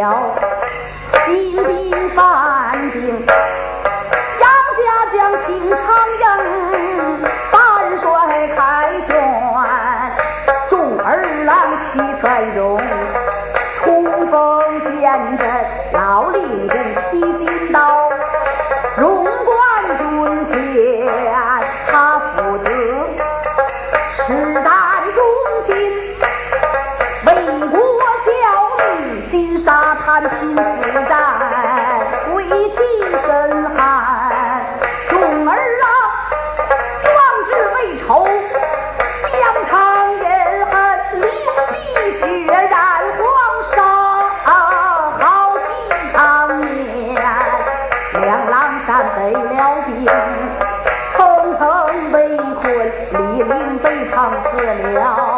了心兵犯境，杨家将情长英，半帅凯旋，众儿郎齐彩荣。心死在鬼气身寒众儿郎壮志未酬疆场饮恨流碧血染黄沙豪气长眠两郎山被辽兵层层围困李陵被烫死了。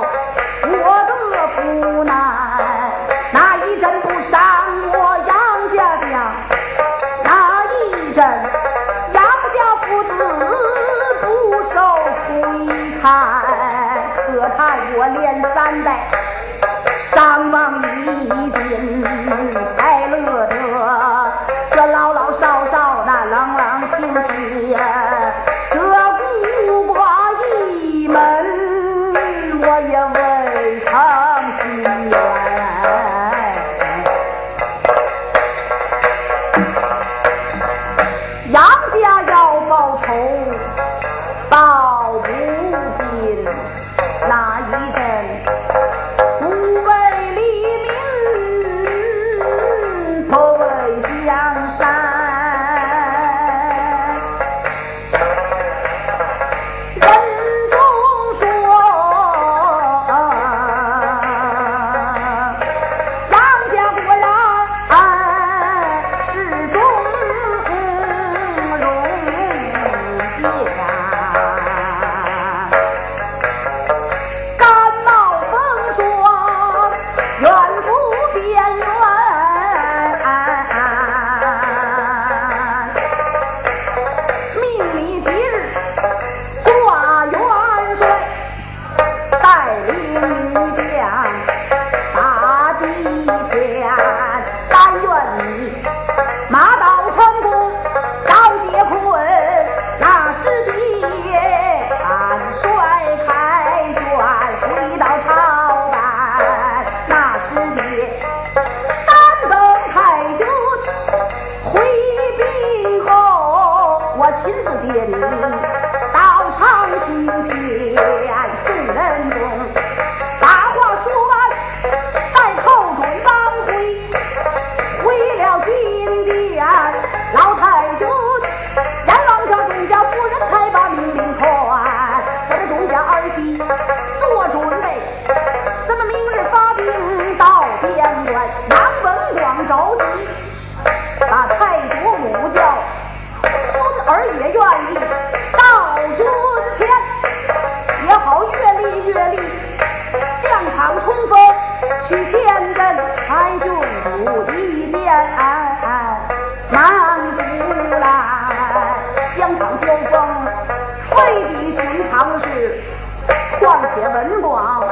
况且文广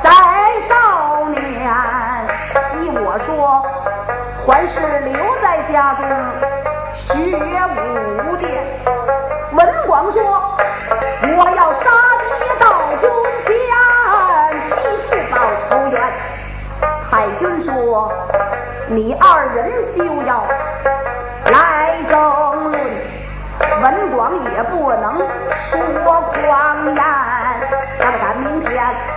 在少年。依我说，还是留在家中学武剑。文广说，我要杀敌到军前，继续报仇冤。太君说，你二人休要来争论，文广也不能说狂言。咱们赶明天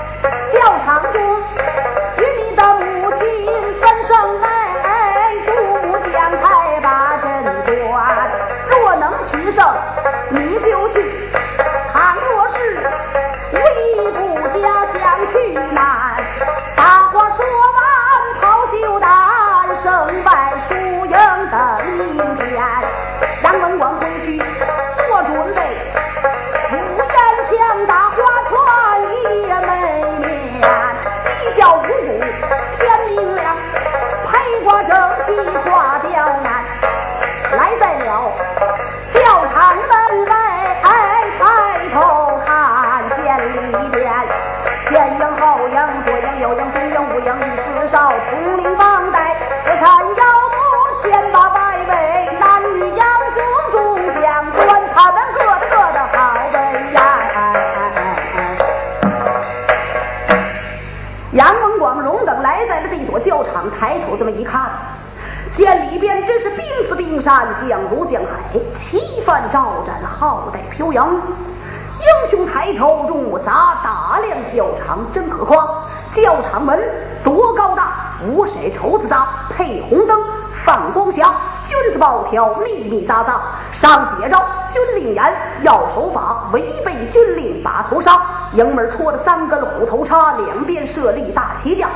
山，将如江海，旗帆招展，浩带飘扬。英雄抬头容我洒，大量教场真可夸。教场门多高大，五色绸子扎，配红灯放光霞，军字报条密密匝匝，上写着军令严，要守法，违背军令把头杀。营门戳着三根虎头叉，两边设立大旗架。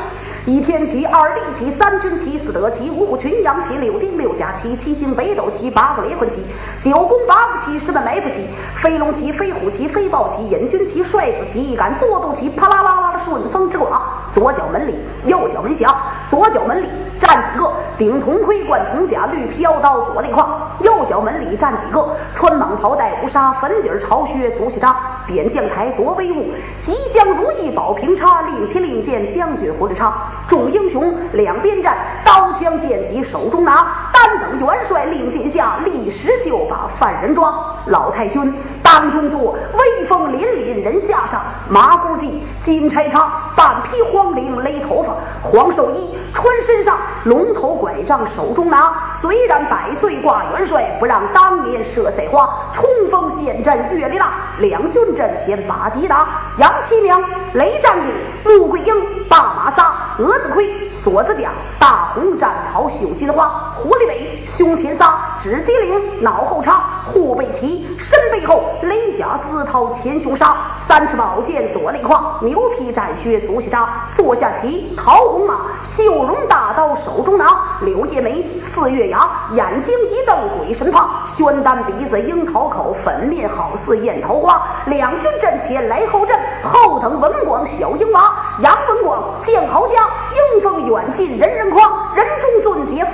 一天旗，二地旗，三军旗，四德旗，五虎群羊旗，六丁六甲旗，七星北斗旗，八个离魂旗，九宫八步旗，十门埋伏旗，飞龙旗，飞虎旗，飞豹旗，引军旗，帅子旗，一杆坐肚旗，啪啦啦啦的顺风之挂。左脚门里，右脚门下，左脚门里站几个顶铜盔，冠铜甲，绿皮腰刀，左肋胯；右脚门里站个穿蟒袍，戴乌纱，粉底朝靴，足细扎。点将台多威武，吉祥如意宝平叉，令旗令箭，将军胡子叉。众英雄两边站，刀将剑戟手中拿。单等元帅令箭下，立时就把犯人抓。老太君当中坐，威风凛凛人下上。麻姑髻金钗插，半披黄绫勒头发。黄寿衣穿身上，龙头拐杖手中拿。虽然百岁挂元帅，不让当年射赛花。冲锋陷阵阅历大，两军阵前把敌打。杨七娘雷战顶，穆桂英大马撒，蛾子盔锁子甲，大红战袍绣金花，狐狸尾胸前撒，指鸡领脑后插，护背旗身背后雷甲丝绦前胸纱，三尺宝剑左肋胯，牛皮战靴足下扎，坐下骑桃红马，绣绒大刀手中拿，柳叶眉四月牙，眼睛一瞪鬼神怕，宣丹鼻子樱桃口，粉面好似艳桃花，两军阵前来后阵，后等文广小英娃，杨文广见豪家，英风远近人人夸，人中俊杰非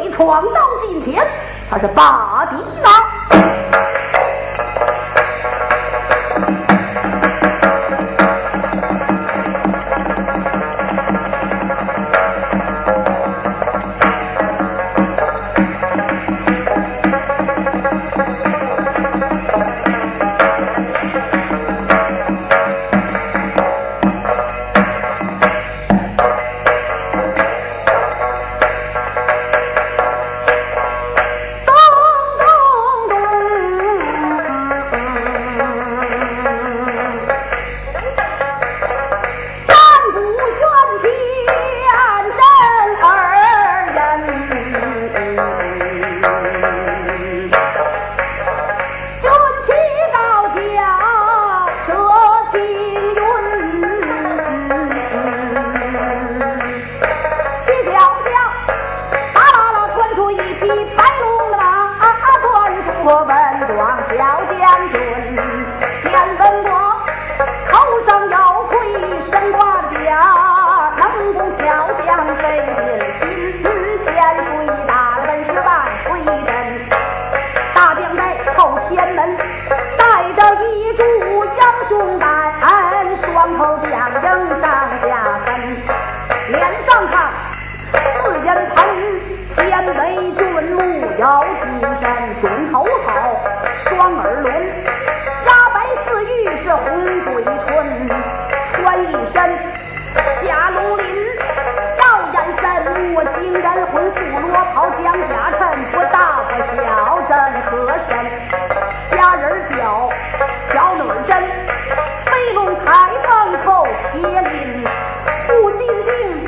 无礼，闯到近前，他是把敌拿。虾仁饺小女贞飞龙裁缝扣铁饼护心镜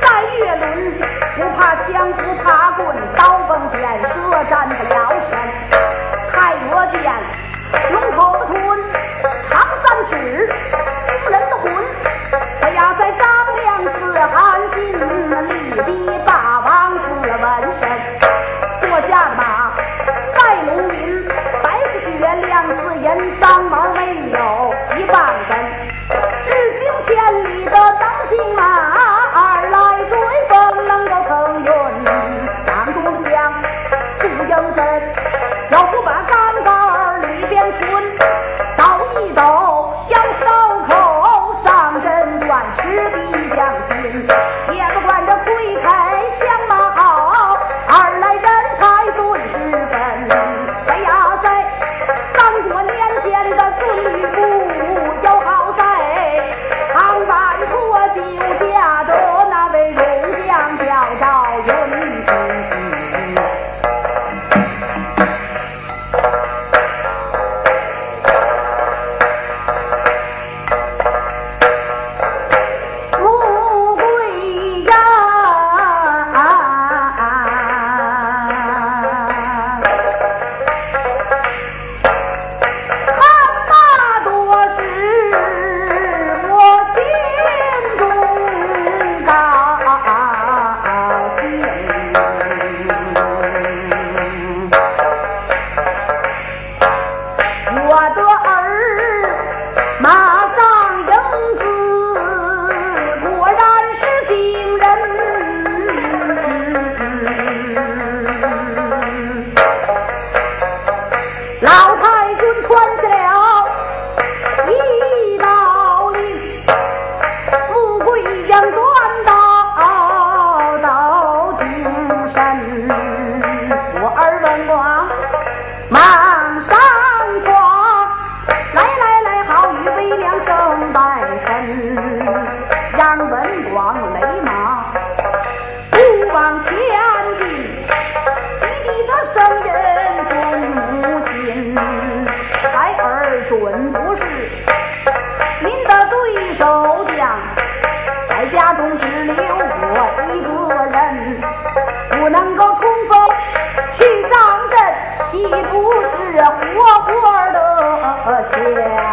三月轮不怕枪不怕棍刀锋剑射战不了身。太多剑龙口不吞长三尺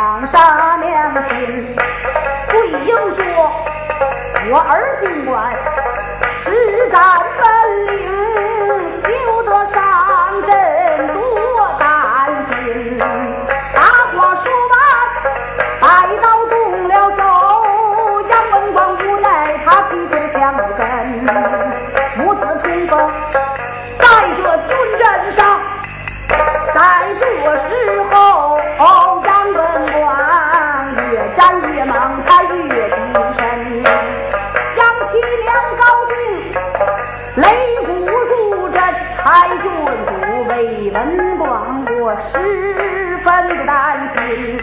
长沙娘亲对英说：“我儿今晚实战分。”北文广，我十分的担心。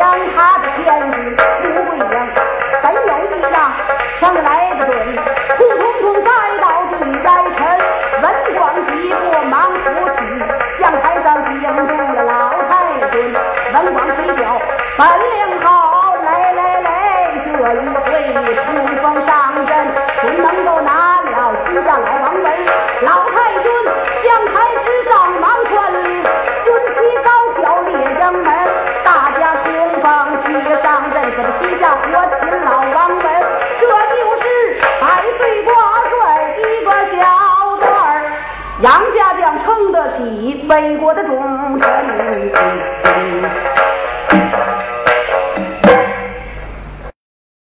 将他的天子不一样，本有一样，枪来的准，扑通通栽倒地栽沉。文广急过忙扶起，将台上惊住的老太君。文广起脚，本。美国的种